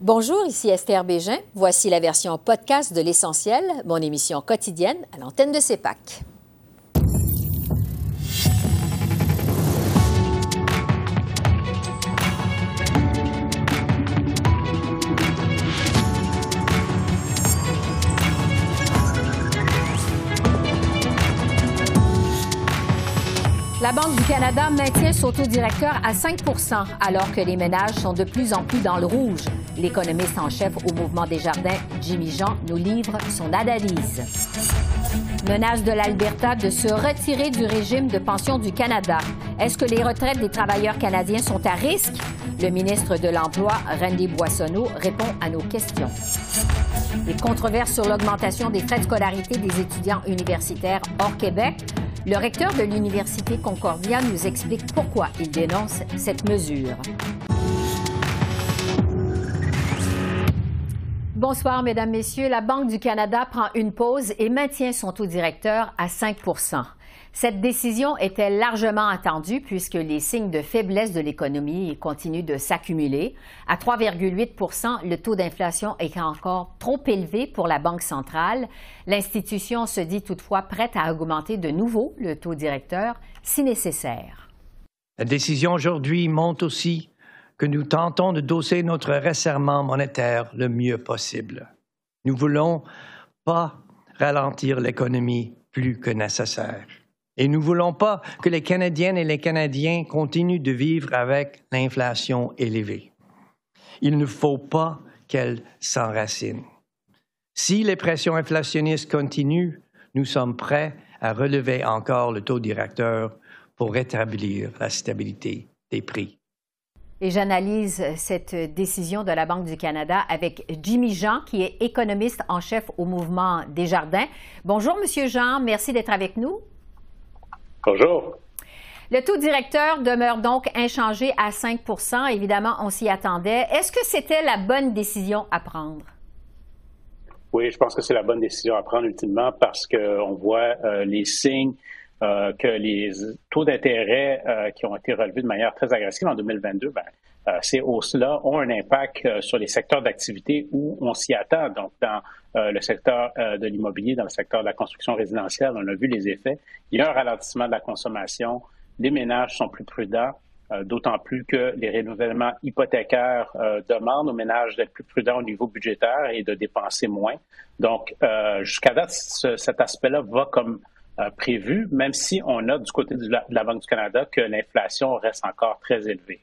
Bonjour, ici Esther Bégin. Voici la version podcast de L'Essentiel, mon émission quotidienne à l'antenne de CEPAC. La Banque du Canada maintient son taux directeur à 5% alors que les ménages sont de plus en plus dans le rouge. L'économiste en chef au mouvement des jardins, Jimmy Jean, nous livre son analyse. Menace de l'Alberta de se retirer du régime de pension du Canada. Est-ce que les retraites des travailleurs canadiens sont à risque? Le ministre de l'Emploi, Randy Boissonneau, répond à nos questions. Les controverses sur l'augmentation des frais de scolarité des étudiants universitaires hors Québec. Le recteur de l'Université Concordia nous explique pourquoi il dénonce cette mesure. Bonsoir, Mesdames, Messieurs. La Banque du Canada prend une pause et maintient son taux directeur à 5% cette décision était largement attendue puisque les signes de faiblesse de l'économie continuent de s'accumuler. À 3,8% le taux d'inflation est encore trop élevé pour la Banque centrale. L'institution se dit toutefois prête à augmenter de nouveau le taux directeur si nécessaire. La décision aujourd'hui montre aussi que nous tentons de doser notre resserrement monétaire le mieux possible. Nous voulons pas ralentir l'économie plus que nécessaire. Et nous ne voulons pas que les Canadiennes et les Canadiens continuent de vivre avec l'inflation élevée. Il ne faut pas qu'elle s'enracine. Si les pressions inflationnistes continuent, nous sommes prêts à relever encore le taux directeur pour rétablir la stabilité des prix. Et j'analyse cette décision de la Banque du Canada avec Jimmy Jean, qui est économiste en chef au mouvement Desjardins. Bonjour, Monsieur Jean. Merci d'être avec nous. Bonjour. Le taux directeur demeure donc inchangé à 5% Évidemment, on s'y attendait. Est-ce que c'était la bonne décision à prendre? Oui, je pense que c'est la bonne décision à prendre ultimement parce qu'on voit euh, les signes euh, que les taux d'intérêt euh, qui ont été relevés de manière très agressive en 2022, ben, ces hausses-là ont un impact sur les secteurs d'activité où on s'y attend. Donc, dans euh, le secteur euh, de l'immobilier, dans le secteur de la construction résidentielle, on a vu les effets. Il y a un ralentissement de la consommation. Les ménages sont plus prudents, euh, d'autant plus que les renouvellements hypothécaires demandent aux ménages d'être plus prudents au niveau budgétaire et de dépenser moins. Donc, jusqu'à date, cet aspect-là va comme prévu, même si on a du côté de la Banque du Canada que l'inflation reste encore très élevée.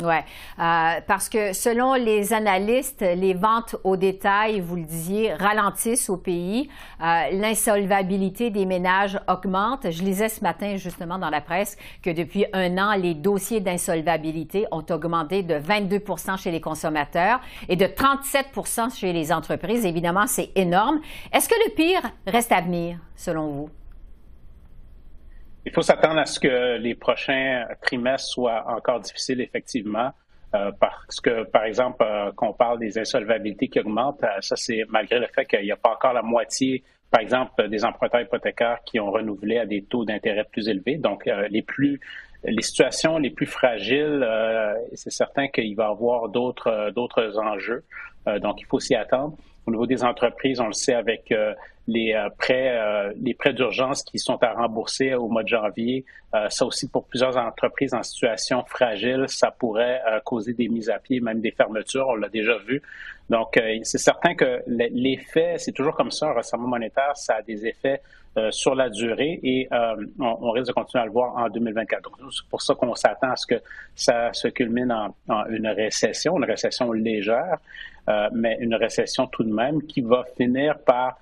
Oui, euh, parce que selon les analystes, les ventes au détail, vous le disiez, ralentissent au pays. Euh, l'insolvabilité des ménages augmente. Je lisais ce matin justement dans la presse que depuis un an, les dossiers d'insolvabilité ont augmenté de 22 chez les consommateurs et de 37 chez les entreprises. Évidemment, c'est énorme. Est-ce que le pire reste à venir, selon vous? Il faut s'attendre à ce que les prochains trimestres soient encore difficiles, effectivement. Euh, parce que, par exemple, euh, qu'on parle des insolvabilités qui augmentent, euh, ça c'est malgré le fait qu'il n'y a pas encore la moitié, par exemple, des emprunteurs hypothécaires qui ont renouvelé à des taux d'intérêt plus élevés. Donc, les plus les situations les plus fragiles, c'est certain qu'il va y avoir d'autres d'autres enjeux. donc, il faut s'y attendre. Au niveau des entreprises, on le sait avec les euh, prêts, euh, les prêts d'urgence qui sont à rembourser au mois de janvier. Euh, ça aussi, pour plusieurs entreprises en situation fragile, ça pourrait causer des mises à pied, même des fermetures. On l'a déjà vu. Donc, c'est certain que l'effet, c'est toujours comme ça, un resserrement monétaire, ça a des effets sur la durée et on, risque de continuer à le voir en 2024. Donc, c'est pour ça qu'on s'attend à ce que ça se culmine en, en une récession, une récession légère, mais une récession tout de même qui va finir par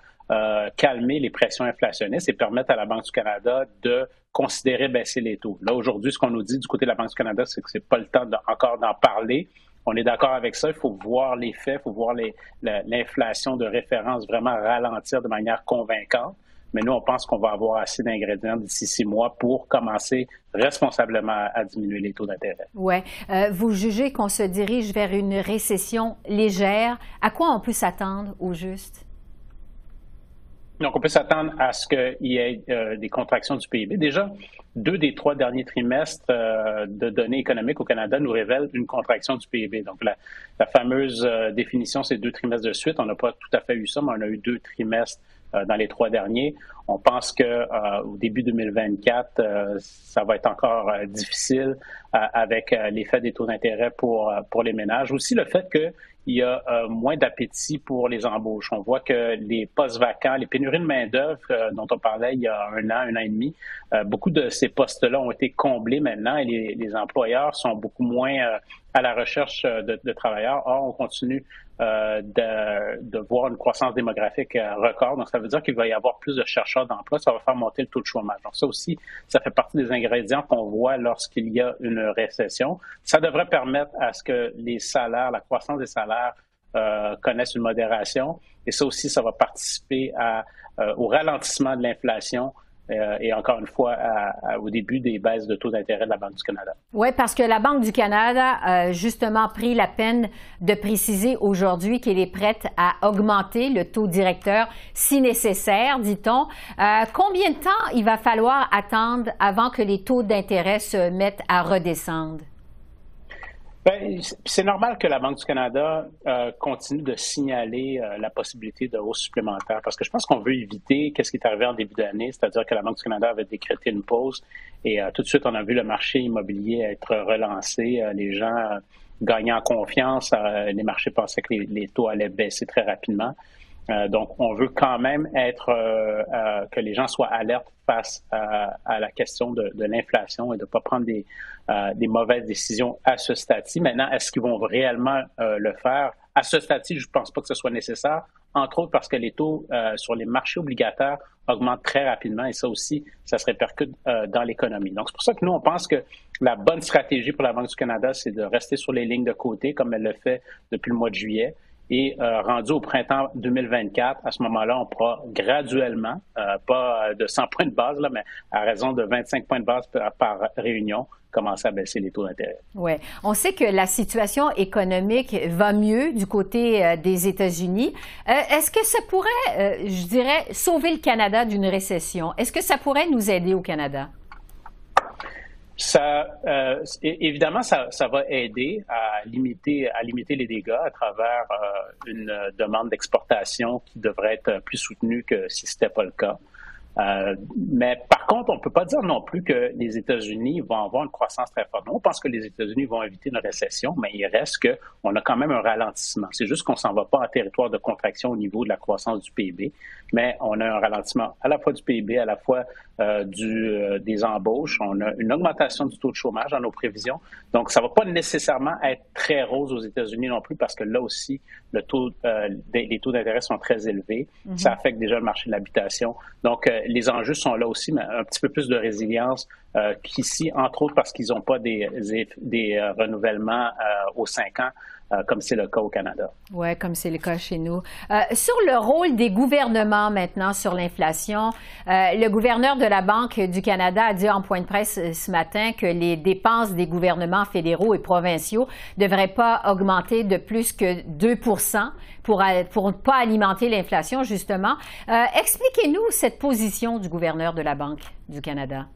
calmer les pressions inflationnistes et permettre à la Banque du Canada de considérer baisser les taux. Là, aujourd'hui, ce qu'on nous dit du côté de la Banque du Canada, c'est que c'est pas le temps encore d'en parler. On est d'accord avec ça. Il faut voir les faits, il faut voir l'inflation de référence vraiment ralentir de manière convaincante. Mais nous, on pense qu'on va avoir assez d'ingrédients d'ici six mois pour commencer responsablement à diminuer les taux d'intérêt. Oui. Euh, vous jugez qu'on se dirige vers une récession légère. À quoi on peut s'attendre au juste? Donc, on peut s'attendre à ce qu'il y ait euh, des contractions du PIB. Déjà, deux des trois derniers trimestres euh, de données économiques au Canada nous révèlent une contraction du PIB. Donc, la, fameuse euh, définition, c'est deux trimestres de suite. On n'a pas tout à fait eu ça, mais on a eu deux trimestres dans les trois derniers. On pense que au début 2024, ça va être encore difficile avec l'effet des taux d'intérêt pour pour les ménages. Aussi le fait que il y a euh, moins d'appétit pour les embauches. On voit que les postes vacants, les pénuries de main-d'œuvre euh, dont on parlait il y a un an, un an et demi, euh, beaucoup de ces postes-là ont été comblés maintenant et les, les employeurs sont beaucoup moins à la recherche de, de, travailleurs. Or, on continue euh, de, de, voir une croissance démographique euh, record. Donc, ça veut dire qu'il va y avoir plus de chercheurs d'emploi. Ça va faire monter le taux de chômage. Donc, ça aussi, ça fait partie des ingrédients qu'on voit lorsqu'il y a une récession. Ça devrait permettre à ce que les salaires, la croissance des salaires euh, connaissent une modération. Et ça aussi, ça va participer à, euh, au ralentissement de l'inflation euh, et encore une fois au début des baisses de taux d'intérêt de la Banque du Canada. Oui, parce que la Banque du Canada a justement pris la peine de préciser aujourd'hui qu'elle est prête à augmenter le taux directeur si nécessaire, dit-on. Euh, combien de temps il va falloir attendre avant que les taux d'intérêt se mettent à redescendre? Ben, c'est normal que la Banque du Canada euh, continue de signaler euh, la possibilité de hausse supplémentaire parce que je pense qu'on veut éviter qu'est-ce qui est arrivé en début d'année, c'est-à-dire que la Banque du Canada avait décrété une pause et euh, tout de suite on a vu le marché immobilier être relancé, les gens gagnaient en confiance, les marchés pensaient que les, taux allaient baisser très rapidement. Donc, on veut quand même être que les gens soient alertes face à, la question de, l'inflation et de ne pas prendre des, euh, des mauvaises décisions à ce stade-ci. Maintenant, est-ce qu'ils vont réellement euh, le faire? À ce stade-ci, je ne pense pas que ce soit nécessaire, entre autres parce que les taux euh, sur les marchés obligataires augmentent très rapidement et ça aussi, ça se répercute dans l'économie. Donc, c'est pour ça que nous, on pense que la bonne stratégie pour la Banque du Canada, c'est de rester sur les lignes de côté comme elle le fait depuis le mois de juillet. Et rendu au printemps 2024, à ce moment-là, on pourra graduellement, pas de 100 points de base, là, mais à raison de 25 points de base par réunion, commencer à baisser les taux d'intérêt. Oui. On sait que la situation économique va mieux du côté euh, des États-Unis. Euh, est-ce que ça pourrait, euh, je dirais, sauver le Canada d'une récession? Est-ce que ça pourrait nous aider au Canada? Ça, évidemment, ça, va aider à limiter, à limiter les dégâts à travers une demande d'exportation qui devrait être plus soutenue que si ce n'était pas le cas. Euh, mais par contre, on ne peut pas dire non plus que les États-Unis vont avoir une croissance très forte. On pense que les États-Unis vont éviter une récession, mais il reste qu'on a quand même un ralentissement. C'est juste qu'on s'en va pas en territoire de contraction au niveau de la croissance du PIB, mais on a un ralentissement à la fois du PIB, à la fois euh, du, euh, des embauches. On a une augmentation du taux de chômage dans nos prévisions. Donc, ça ne va pas nécessairement être très rose aux États-Unis non plus parce que là aussi, le taux, euh, les taux d'intérêt sont très élevés. Mm-hmm. Ça affecte déjà le marché de l'habitation. Donc, les enjeux sont là aussi, mais un petit peu plus de résilience qu'ici, entre autres parce qu'ils n'ont pas des, des, renouvellements aux cinq ans. Euh, comme c'est le cas au Canada. Oui, comme c'est le cas chez nous. Euh, sur le rôle des gouvernements maintenant sur l'inflation, euh, le gouverneur de la Banque du Canada a dit en point de presse ce matin que les dépenses des gouvernements fédéraux et provinciaux ne devraient pas augmenter de plus que 2 pour pour ne pas alimenter l'inflation, justement. Expliquez-nous cette position du gouverneur de la Banque du Canada.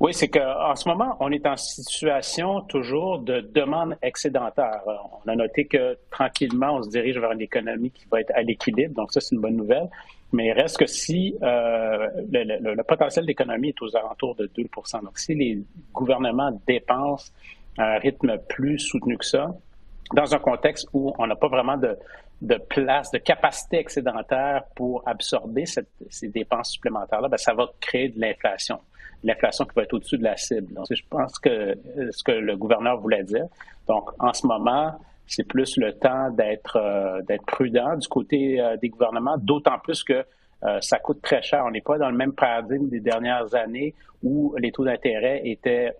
Oui, c'est qu'en ce moment, on est en situation toujours de demande excédentaire. On a noté que tranquillement, on se dirige vers une économie qui va être à l'équilibre, donc ça, c'est une bonne nouvelle. Mais il reste que si euh, le, potentiel d'économie est aux alentours de 2% donc si les gouvernements dépensent à un rythme plus soutenu que ça, dans un contexte où on n'a pas vraiment de, place, de capacité excédentaire pour absorber ces dépenses supplémentaires-là, ben, ça va créer de l'inflation l'inflation qui va être au-dessus de la cible. Donc, je pense que euh, ce que le gouverneur voulait dire. Donc, en ce moment, c'est plus le temps d'être euh, prudent du côté euh, des gouvernements, d'autant plus que ça coûte très cher. On n'est pas dans le même paradigme des dernières années où les taux d'intérêt étaient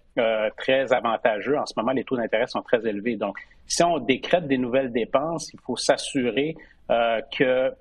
très avantageux. En ce moment, les taux d'intérêt sont très élevés. Donc, si on décrète des nouvelles dépenses, il faut s'assurer que,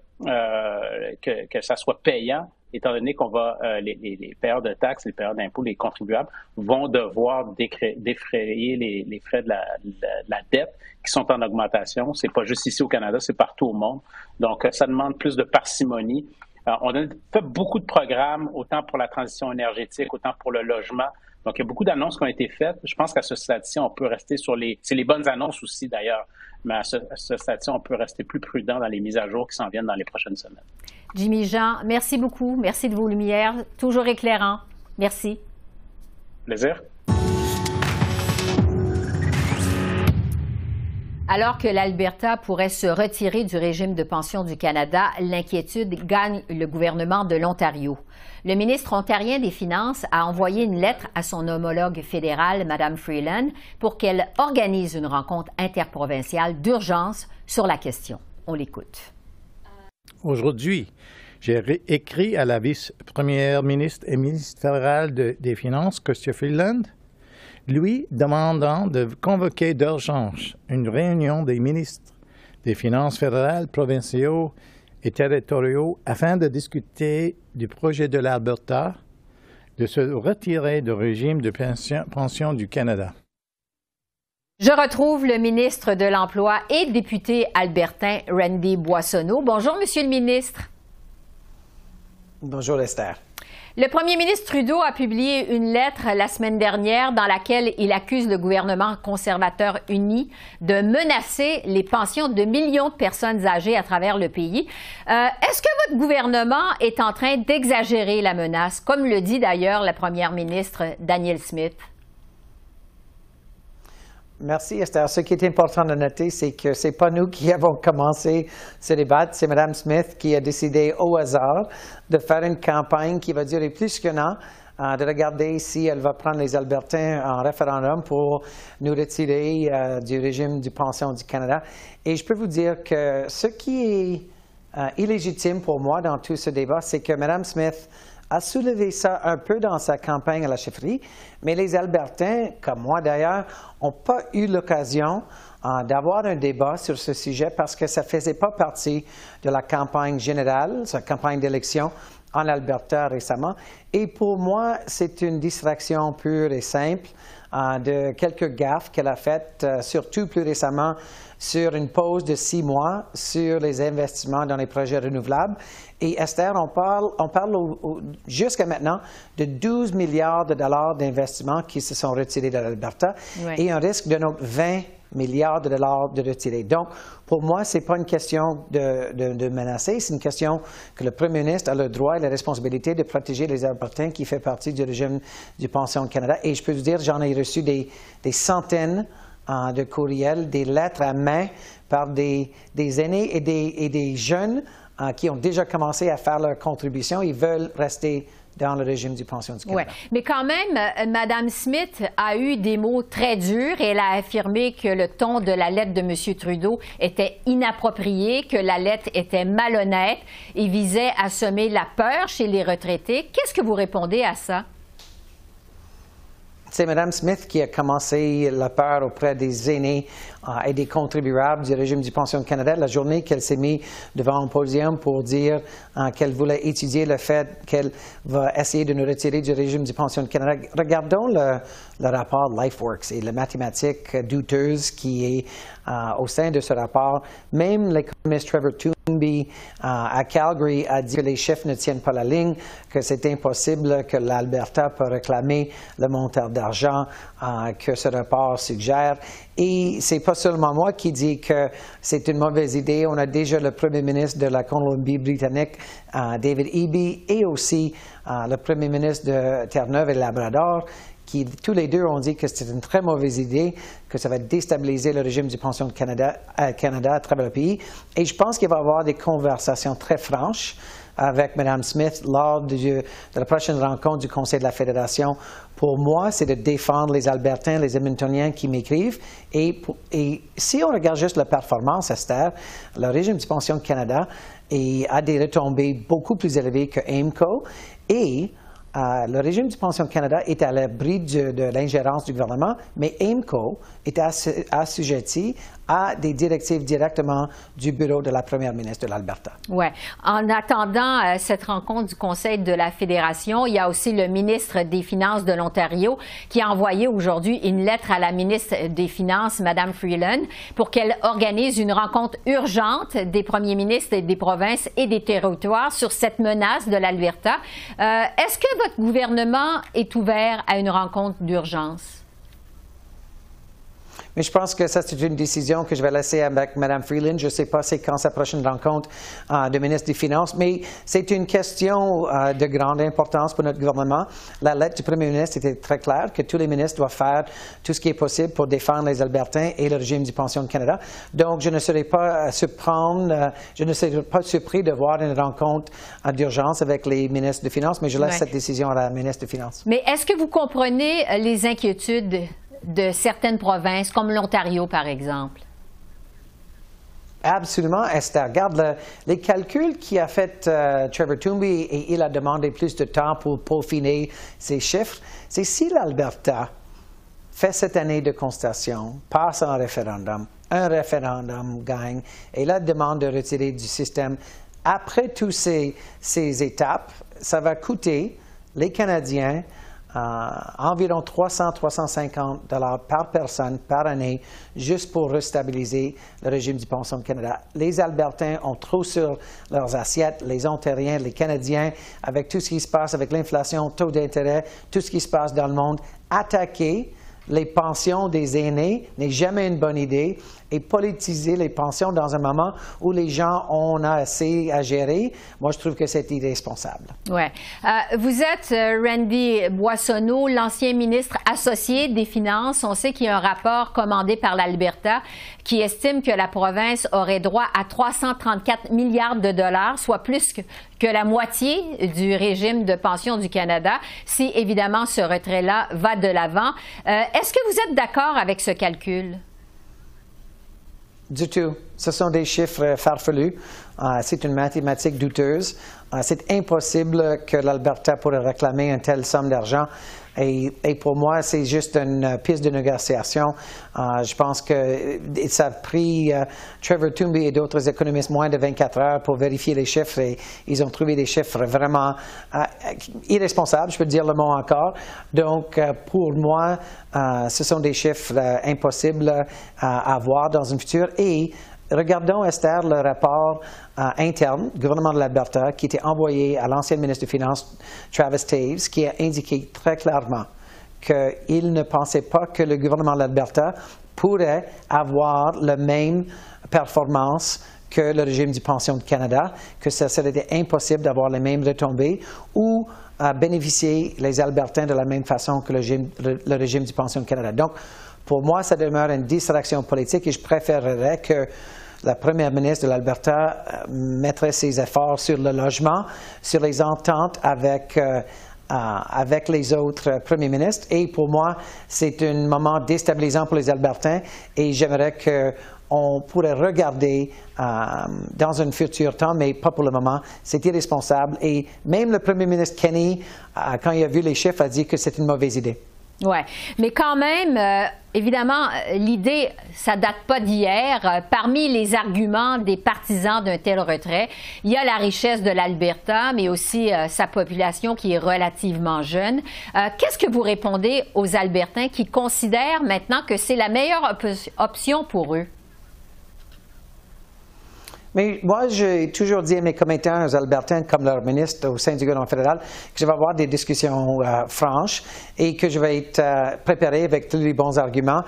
que, que ça soit payant étant donné qu'on va, euh, les, les, payeurs de taxes, les payeurs d'impôts, les contribuables vont devoir défrayer les, frais de la, dette qui sont en augmentation. C'est pas juste ici au Canada, c'est partout au monde. Donc, ça demande plus de parcimonie. on a fait beaucoup de programmes, autant pour la transition énergétique, autant pour le logement. Donc, il y a beaucoup d'annonces qui ont été faites. Je pense qu'à ce stade-ci, on peut rester sur les... C'est les bonnes annonces aussi, d'ailleurs. Mais à ce, stade-ci, on peut rester plus prudent dans les mises à jour qui s'en viennent dans les prochaines semaines. Jimmy Jean, merci beaucoup. Merci de vos lumières. Toujours éclairant. Merci. Plaisir. Alors que l'Alberta pourrait se retirer du régime de pension du Canada, l'inquiétude gagne le gouvernement de l'Ontario. Le ministre ontarien des Finances a envoyé une lettre à son homologue fédéral, Mme Freeland, pour qu'elle organise une rencontre interprovinciale d'urgence sur la question. On l'écoute. Aujourd'hui, j'ai écrit à la vice-première ministre et ministre des Finances, Christian Freeland, lui demandant de convoquer d'urgence une réunion des ministres des Finances fédérales, provinciaux et territoriaux afin de discuter du projet de l'Alberta de se retirer du régime de pension, du Canada. Je retrouve le ministre de l'Emploi et député albertain Randy Boissonneau. Bonjour, Monsieur le ministre. Bonjour, Esther. Le premier ministre Trudeau a publié une lettre la semaine dernière dans laquelle il accuse le gouvernement conservateur uni de menacer les pensions de millions de personnes âgées à travers le pays. Euh, est-ce que votre gouvernement est en train d'exagérer la menace, comme le dit d'ailleurs la première ministre Danielle Smith? Merci Esther. Ce qui est important de noter, c'est que ce n'est pas nous qui avons commencé ce débat, c'est Mme Smith qui a décidé au hasard de faire une campagne qui va durer plus qu'un an, euh, de regarder si elle va prendre les Albertains en référendum pour nous retirer euh, du régime du pension du Canada. Et je peux vous dire que ce qui est euh, illégitime pour moi dans tout ce débat, c'est que Mme Smith a soulevé ça un peu dans sa campagne à la chefferie, mais les Albertains, comme moi d'ailleurs, n'ont pas eu l'occasion euh, d'avoir un débat sur ce sujet parce que ça ne faisait pas partie de la campagne générale, sa campagne d'élection en Alberta récemment. Et pour moi, c'est une distraction pure et simple de quelques gaffes qu'elle a faites, euh, surtout plus récemment sur une pause de six mois sur les investissements dans les projets renouvelables. Et Esther, on parle, on parle jusqu'à maintenant de 12 milliards de dollars d'investissements qui se sont retirés de l'Alberta et un risque de 20 milliards de dollars de retirés. Donc, pour moi, ce n'est pas une question de, de, menacer, c'est une question que le Premier ministre a le droit et la responsabilité de protéger les Albertains qui fait partie du régime du pension Canada. Et je peux vous dire, j'en ai reçu des, des centaines euh, de courriels, des lettres à main par des, des aînés et des, et des jeunes euh, qui ont déjà commencé à faire leur contribution. Ils veulent rester dans le régime du pension du Canada. Mais quand même, euh, Mme Smith a eu des mots très durs et elle a affirmé que le ton de la lettre de M. Trudeau était inapproprié, que la lettre était malhonnête et visait à semer la peur chez les retraités. Qu'est-ce que vous répondez à ça? C'est Mme Smith qui a commencé la peur auprès des aînés euh, et des contribuables du régime du pension Canada la journée qu'elle s'est mise devant un podium pour dire qu'elle voulait étudier le fait qu'elle va essayer de nous retirer du régime du pension Canada. Regardons le, le rapport LifeWorks et la mathématique douteuse qui est euh, au sein de ce rapport. Même l'économiste Trevor Toonby euh, à Calgary a dit que les chiffres ne tiennent pas la ligne, que c'est impossible que l'Alberta peut réclamer le montant d'argent euh, que ce rapport suggère. Et c'est pas seulement moi qui dis que c'est une mauvaise idée. On a déjà le premier ministre de la Colombie-Britannique, David Eby, et aussi le premier ministre de Terre-Neuve et Labrador qui tous les deux ont dit que c'était une très mauvaise idée, que ça va déstabiliser le régime du pension de Canada, euh, Canada à travers le pays. Et je pense qu'il va y avoir des conversations très franches avec Mme Smith lors de, la prochaine rencontre du Conseil de la Fédération. Pour moi, c'est de défendre les Albertains, les Edmontoniens qui m'écrivent. Et, si on regarde juste la performance, Esther, le régime du pension de Canada a des retombées beaucoup plus élevées que AIMCO. Et euh, le régime du pension Canada est à l'abri de, l'ingérence du gouvernement, mais AIMCO est assujetti à des directives directement du bureau de la première ministre de l'Alberta. Oui. En attendant euh, cette rencontre du Conseil de la Fédération, il y a aussi le ministre des Finances de l'Ontario qui a envoyé aujourd'hui une lettre à la ministre des Finances, Mme Freeland, pour qu'elle organise une rencontre urgente des premiers ministres des provinces et des territoires sur cette menace de l'Alberta. Euh, est-ce que votre gouvernement est ouvert à une rencontre d'urgence? Mais je pense que ça, c'est une décision que je vais laisser avec Mme Freeland. Je ne sais pas c'est quand sa prochaine rencontre euh, de ministre des Finances, mais c'est une question euh, de grande importance pour notre gouvernement. La lettre du premier ministre était très claire que tous les ministres doivent faire tout ce qui est possible pour défendre les Albertains et le régime du pension de Canada. Donc, je ne serai pas euh, surprendre, je ne serai pas surpris de voir une rencontre d'urgence avec les ministres des Finances, mais je laisse cette décision à la ministre des Finances. Mais est-ce que vous comprenez les inquiétudes? De certaines provinces, comme l'Ontario, par exemple? Absolument, Esther. Regarde les calculs qu'a fait euh, Trevor Toomey et il a demandé plus de temps pour peaufiner ces chiffres. C'est si l'Alberta fait cette année de constatation, passe un référendum, un référendum gagne et la demande de retirer du système. Après toutes ces, étapes, ça va coûter les Canadiens environ 300-350 dollars par personne par année juste pour restabiliser le régime du pension de Canada. Les Albertains ont trop sur leurs assiettes, les Ontariens, les Canadiens, avec tout ce qui se passe avec l'inflation, taux d'intérêt, tout ce qui se passe dans le monde, attaquer les pensions des aînés n'est jamais une bonne idée et politiser les pensions dans un moment où les gens ont assez à gérer, moi, je trouve que c'est irresponsable. Oui. Euh, vous êtes euh, Randy Boissonneau, l'ancien ministre associé des Finances. On sait qu'il y a un rapport commandé par l'Alberta qui estime que la province aurait droit à 334 milliards de dollars, soit plus que, que la moitié du régime de pension du Canada, si évidemment ce retrait-là va de l'avant. Euh, est-ce que vous êtes d'accord avec ce calcul? Du tout. Ce sont des chiffres farfelus. Euh, c'est une mathématique douteuse. Euh, c'est impossible que l'Alberta pourrait réclamer une telle somme d'argent. Et, pour moi, c'est juste une piste de négociation. Euh, je pense que ça a pris Trevor Toomey et d'autres économistes moins de 24 heures pour vérifier les chiffres et ils ont trouvé des chiffres vraiment irresponsables, je peux dire le mot encore. Donc, pour moi, ce sont des chiffres impossibles à avoir dans un futur et Regardons, Esther, le rapport euh, interne du gouvernement de l'Alberta qui était envoyé à l'ancien ministre des Finances, Travis Taves, qui a indiqué très clairement qu'il ne pensait pas que le gouvernement de l'Alberta pourrait avoir la même performance que le régime du pension du Canada, que ce serait impossible d'avoir les mêmes retombées ou à bénéficier les Albertains de la même façon que le régime, le régime du pension du Canada. Donc, pour moi, ça demeure une distraction politique et je préférerais que la première ministre de l'Alberta euh, mettrait ses efforts sur le logement, sur les ententes avec, euh, euh, avec les autres premiers ministres. Et pour moi, c'est un moment déstabilisant pour les Albertains et j'aimerais qu'on pourrait regarder dans un futur temps, mais pas pour le moment. C'est irresponsable. Et même le premier ministre Kenny, quand il a vu les chiffres, a dit que c'est une mauvaise idée. Oui, mais quand même, euh, évidemment, l'idée, ça date pas d'hier. Euh, parmi les arguments des partisans d'un tel retrait, il y a la richesse de l'Alberta, mais aussi euh, sa population qui est relativement jeune. Qu'est-ce que vous répondez aux Albertains qui considèrent maintenant que c'est la meilleure option pour eux? Mais moi, j'ai toujours dit à mes commettants, aux Albertains, comme leur ministre au sein du gouvernement fédéral, que je vais avoir des discussions euh, franches et que je vais être euh, préparé avec tous les bons arguments.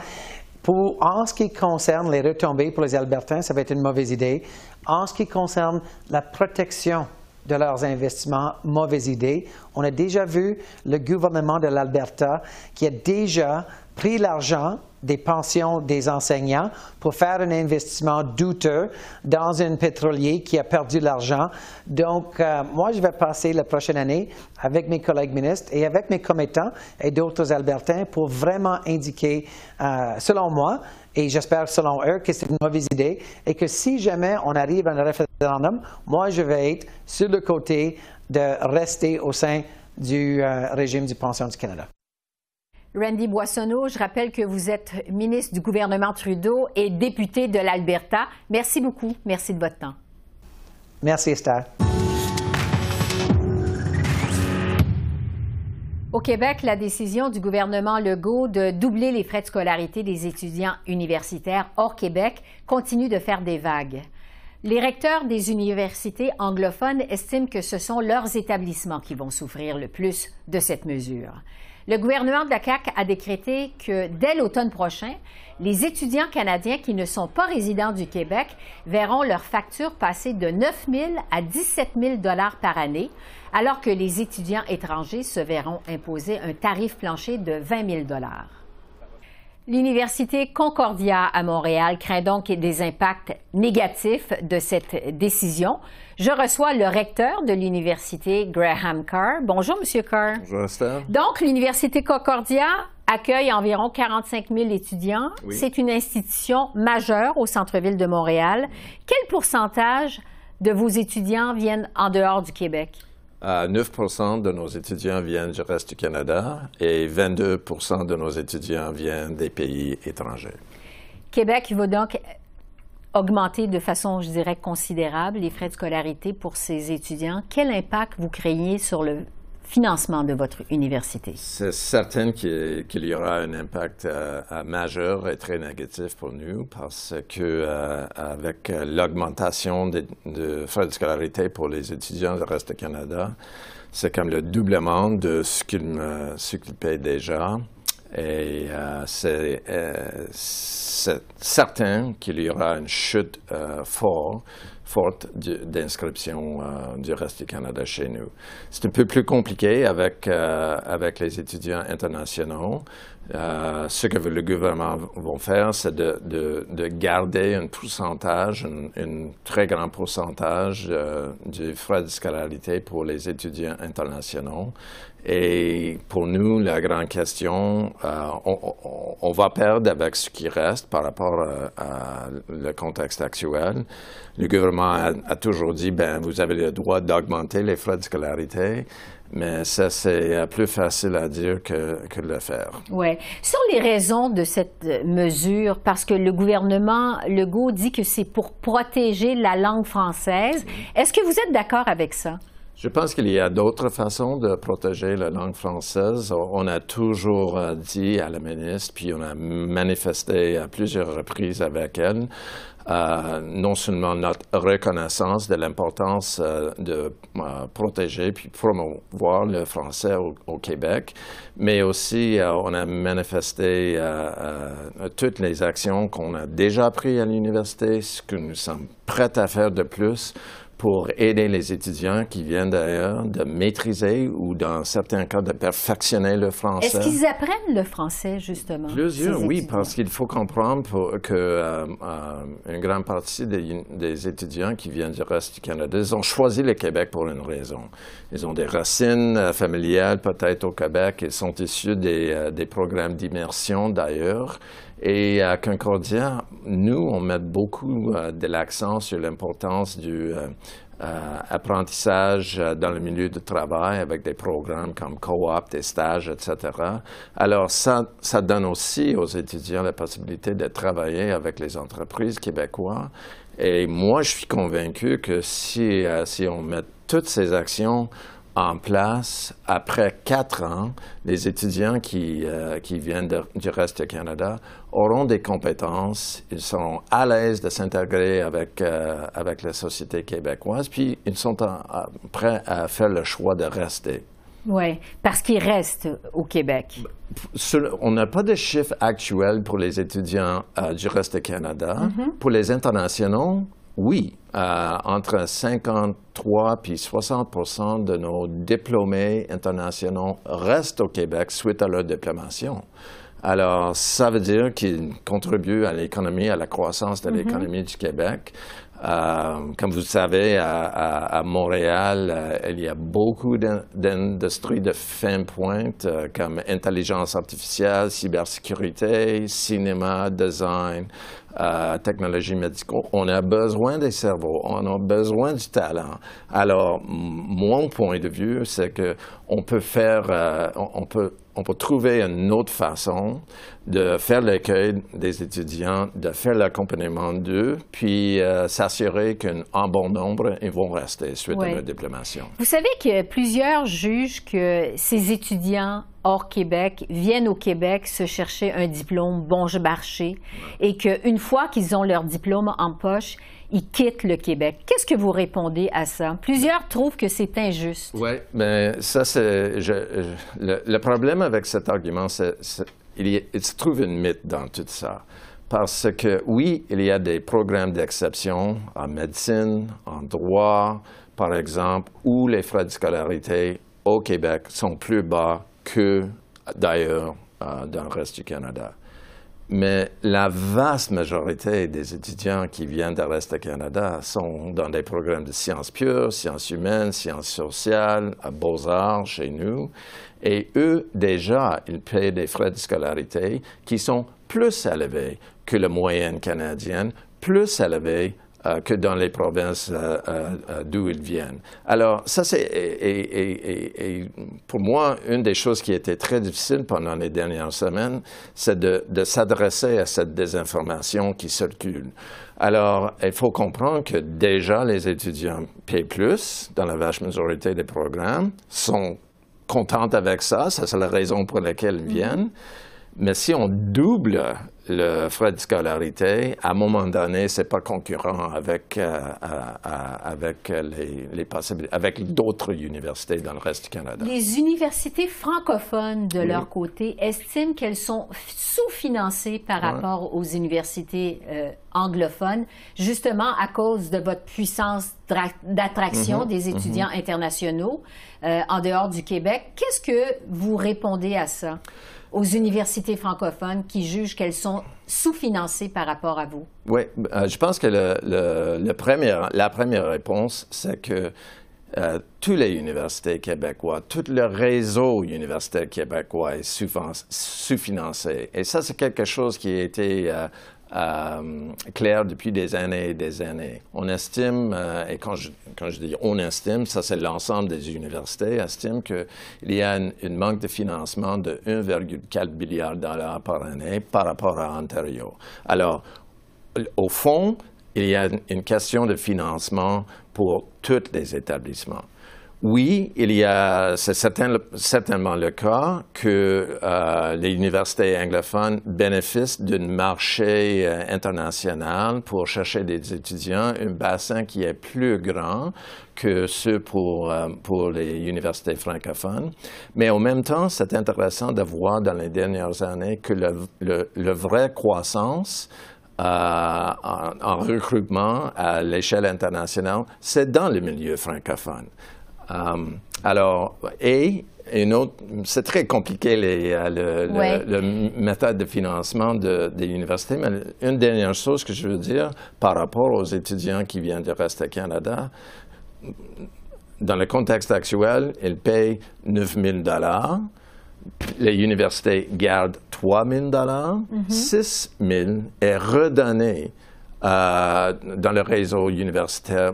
Pour, en ce qui concerne les retombées pour les Albertains, ça va être une mauvaise idée. En ce qui concerne la protection de leurs investissements, mauvaise idée. On a déjà vu le gouvernement de l'Alberta qui a déjà pris l'argent des pensions des enseignants pour faire un investissement douteux dans un pétrolier qui a perdu l'argent. Donc, euh, moi, je vais passer la prochaine année avec mes collègues ministres et avec mes commettants et d'autres Albertains pour vraiment indiquer, euh, selon moi, et j'espère selon eux que c'est une mauvaise idée et que si jamais on arrive à un référendum, moi, je vais être sur le côté de rester au sein du euh, régime du pension du Canada. Randy Boissonneau, je rappelle que vous êtes ministre du gouvernement Trudeau et député de l'Alberta. Merci beaucoup. Merci de votre temps. Merci, Esther. Au Québec, la décision du gouvernement Legault de doubler les frais de scolarité des étudiants universitaires hors Québec continue de faire des vagues. Les recteurs des universités anglophones estiment que ce sont leurs établissements qui vont souffrir le plus de cette mesure. Le gouvernement de la CAQ a décrété que dès l'automne prochain, les étudiants canadiens qui ne sont pas résidents du Québec verront leur facture passer de 9 000 à 17 000 dollars par année, alors que les étudiants étrangers se verront imposer un tarif plancher de 20 000 dollars. L'Université Concordia à Montréal craint donc des impacts négatifs de cette décision. Je reçois le recteur de l'Université, Graham Carr. Bonjour, Monsieur Carr. Bonjour, Esther. Donc, l'Université Concordia accueille environ 45 000 étudiants. C'est une institution majeure au centre-ville de Montréal. Quel pourcentage de vos étudiants viennent en dehors du Québec? 9 de nos étudiants viennent du reste du Canada et 22 de nos étudiants viennent des pays étrangers. Québec va donc augmenter de façon, je dirais, considérable les frais de scolarité pour ces étudiants. Quel impact vous créez sur le financement de votre université? C'est certain qu'il y aura un impact euh, majeur et très négatif pour nous parce que euh, avec l'augmentation de, frais de scolarité pour les étudiants du reste du Canada, c'est comme le doublement de ce qu'ils payent déjà. Et euh, c'est certain qu'il y aura une chute forte forte d'inscription euh, du reste du Canada chez nous. C'est un peu plus compliqué avec, euh, avec les étudiants internationaux. Euh, ce que le gouvernement va faire, c'est de, de, de, garder un pourcentage, un, très grand pourcentage du frais de scolarité pour les étudiants internationaux. Et pour nous, la grande question, on, on, va perdre avec ce qui reste par rapport à, à le contexte actuel. Le gouvernement a, toujours dit, ben, vous avez le droit d'augmenter les frais de scolarité. Mais ça, c'est euh, plus facile à dire que, que de le faire. Oui. Sur les raisons de cette euh, mesure, parce que le gouvernement Legault dit que c'est pour protéger la langue française. Est-ce que vous êtes d'accord avec ça? Je pense qu'il y a d'autres façons de protéger la langue française. On a toujours euh, dit à la ministre, puis on a manifesté à plusieurs reprises avec elle, euh, non seulement notre reconnaissance de l'importance euh, de euh, protéger puis promouvoir le français au, Québec, mais aussi on a manifesté toutes les actions qu'on a déjà prises à l'université, ce que nous sommes prêts à faire de plus pour aider les étudiants qui viennent d'ailleurs de maîtriser ou dans certains cas de perfectionner le français. Est-ce qu'ils apprennent le français justement Plusieurs, oui, parce qu'il faut comprendre que euh, euh, une grande partie des, étudiants qui viennent du reste du Canada, ils ont choisi le Québec pour une raison. Ils ont des racines euh, familiales peut-être au Québec, ils sont issus des, des programmes d'immersion d'ailleurs. Et à Concordia, nous, on met beaucoup euh, de l'accent sur l'importance du euh, euh, apprentissage dans le milieu du travail avec des programmes comme co-op, des stages, etc. Alors, ça, ça donne aussi aux étudiants la possibilité de travailler avec les entreprises québécoises. Et moi, je suis convaincu que si, si on met toutes ces actions en place après quatre ans, les étudiants qui, euh, qui viennent du reste du Canada auront des compétences, ils seront à l'aise de s'intégrer avec, euh, avec la société québécoise, puis ils sont prêts à faire le choix de rester. Oui, parce qu'ils restent au Québec. On n'a pas de chiffres actuels pour les étudiants euh, du reste du Canada. Mm-hmm. Pour les internationaux, oui, euh, entre 53 puis 60% de nos diplômés internationaux restent au Québec suite à leur diplomation. Alors, ça veut dire qu'ils contribuent à l'économie, à la croissance de mm-hmm. l'économie du Québec. Euh, comme vous savez, à, Montréal, euh, il y a beaucoup d'industries de fin pointe comme intelligence artificielle, cybersécurité, cinéma, design, euh, technologie médicale. On a besoin des cerveaux, on a besoin du talent. Alors, mon point de vue, c'est que on peut faire, euh, on, peut, on peut trouver une autre façon de faire l'accueil des étudiants, de faire l'accompagnement d'eux, puis euh, s'assurer qu'en bon nombre, ils vont rester suite à leur diplomation. Vous savez que plusieurs jugent que ces étudiants hors Québec viennent au Québec se chercher un diplôme bon marché et qu'une fois qu'ils ont leur diplôme en poche, ils quittent le Québec. Qu'est-ce que vous répondez à ça? Plusieurs trouvent que c'est injuste. Oui, mais ça, c'est. le, problème avec cet argument, c'est qu'il se trouve une mythe dans tout ça. Parce que oui, il y a des programmes d'exception en médecine, en droit, par exemple, où les frais de scolarité au Québec sont plus bas que d'ailleurs euh, dans le reste du Canada. Mais la vaste majorité des étudiants qui viennent de reste du Canada sont dans des programmes de sciences pures, sciences humaines, sciences sociales, à Beaux-Arts chez nous. Et eux, déjà, ils payent des frais de scolarité qui sont plus élevés que la moyenne canadienne, plus élevés euh, que dans les provinces euh, euh, d'où ils viennent. Alors, ça, c'est pour moi une des choses qui était très difficile pendant les dernières semaines, c'est de, de s'adresser à cette désinformation qui circule. Alors, il faut comprendre que déjà les étudiants payent plus dans la vaste majorité des programmes, sont contents avec ça, ça c'est la raison pour laquelle ils viennent. Mais si on double le frais de scolarité, à un moment donné, c'est pas concurrent avec, euh, avec les, les avec d'autres universités dans le reste du Canada. Les universités francophones, de leur côté, estiment qu'elles sont sous-financées par rapport aux universités euh, anglophones, justement à cause de votre puissance d'attraction mm-hmm. des étudiants mm-hmm. internationaux euh, en dehors du Québec. Qu'est-ce que vous répondez à ça? Aux universités francophones qui jugent qu'elles sont sous-financées par rapport à vous? Oui, euh, je pense que la première réponse, c'est que euh, toutes les universités québécoises, tout le réseau universitaire québécois est sous-financé. Et ça, c'est quelque chose qui a été euh, euh, depuis des années et des années. On estime, euh, et quand je, quand je, dis on estime, ça c'est l'ensemble des universités, estime qu'il y a une, manque de financement de 1,4 milliard de dollars par année par rapport à Ontario. Alors, au fond, il y a une question de financement pour tous les établissements. Oui, il y a, c'est certainement le cas que euh, les universités anglophones bénéficient d'un marché euh, international pour chercher des étudiants, un bassin qui est plus grand que ceux pour, euh, pour les universités francophones. Mais en même temps, c'est intéressant de voir dans les dernières années que le, le, vraie croissance en, en, recrutement à l'échelle internationale, c'est dans le milieu francophone. Euh, alors, et une autre, c'est très compliqué les, euh, le, méthode de financement de, des universités, mais une dernière chose que je veux dire par rapport aux étudiants qui viennent de rester au Canada, dans le contexte actuel, ils payent 9 000 dollars. Les universités gardent 3 000 dollars. 6 000 est redonné euh, dans le réseau universitaire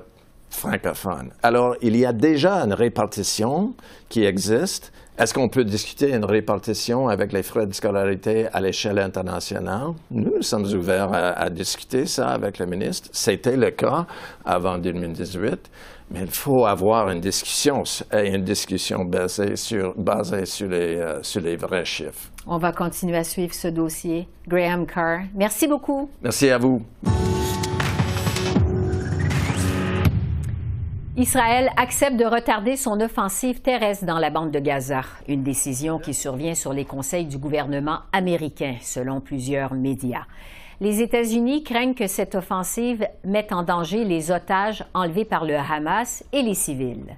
francophone. Alors, il y a déjà une répartition qui existe. Est-ce qu'on peut discuter une répartition avec les frais de scolarité à l'échelle internationale? Nous sommes ouverts à, discuter ça avec le ministre. C'était le cas avant 2018. Mais il faut avoir une discussion, une discussion basée sur, basée sur, les, euh, sur les vrais chiffres. On va continuer à suivre ce dossier. Graham Carr, merci beaucoup. Merci à vous. Israël accepte de retarder son offensive terrestre dans la bande de Gaza, une décision qui survient sur les conseils du gouvernement américain, selon plusieurs médias. Les États-Unis craignent que cette offensive mette en danger les otages enlevés par le Hamas et les civils.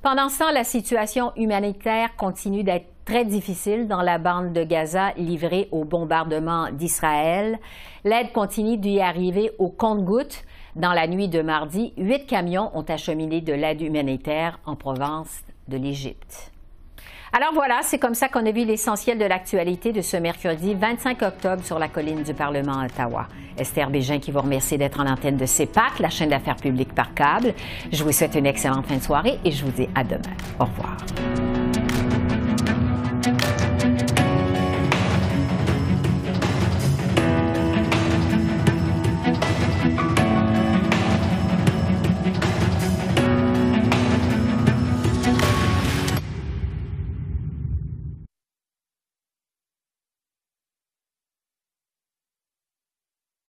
Pendant ce temps, la situation humanitaire continue d'être très difficile dans la bande de Gaza livrée au bombardement d'Israël. L'aide continue d'y arriver au compte-gouttes. Dans la nuit de mardi, huit camions ont acheminé de l'aide humanitaire en province de l'Égypte. Alors voilà, c'est comme ça qu'on a vu l'essentiel de l'actualité de ce mercredi 25 octobre sur la colline du Parlement à Ottawa. Esther Bégin qui vous remercie d'être en antenne de CEPAC, la chaîne d'affaires publiques par câble. Je vous souhaite une excellente fin de soirée et je vous dis à demain. Au revoir.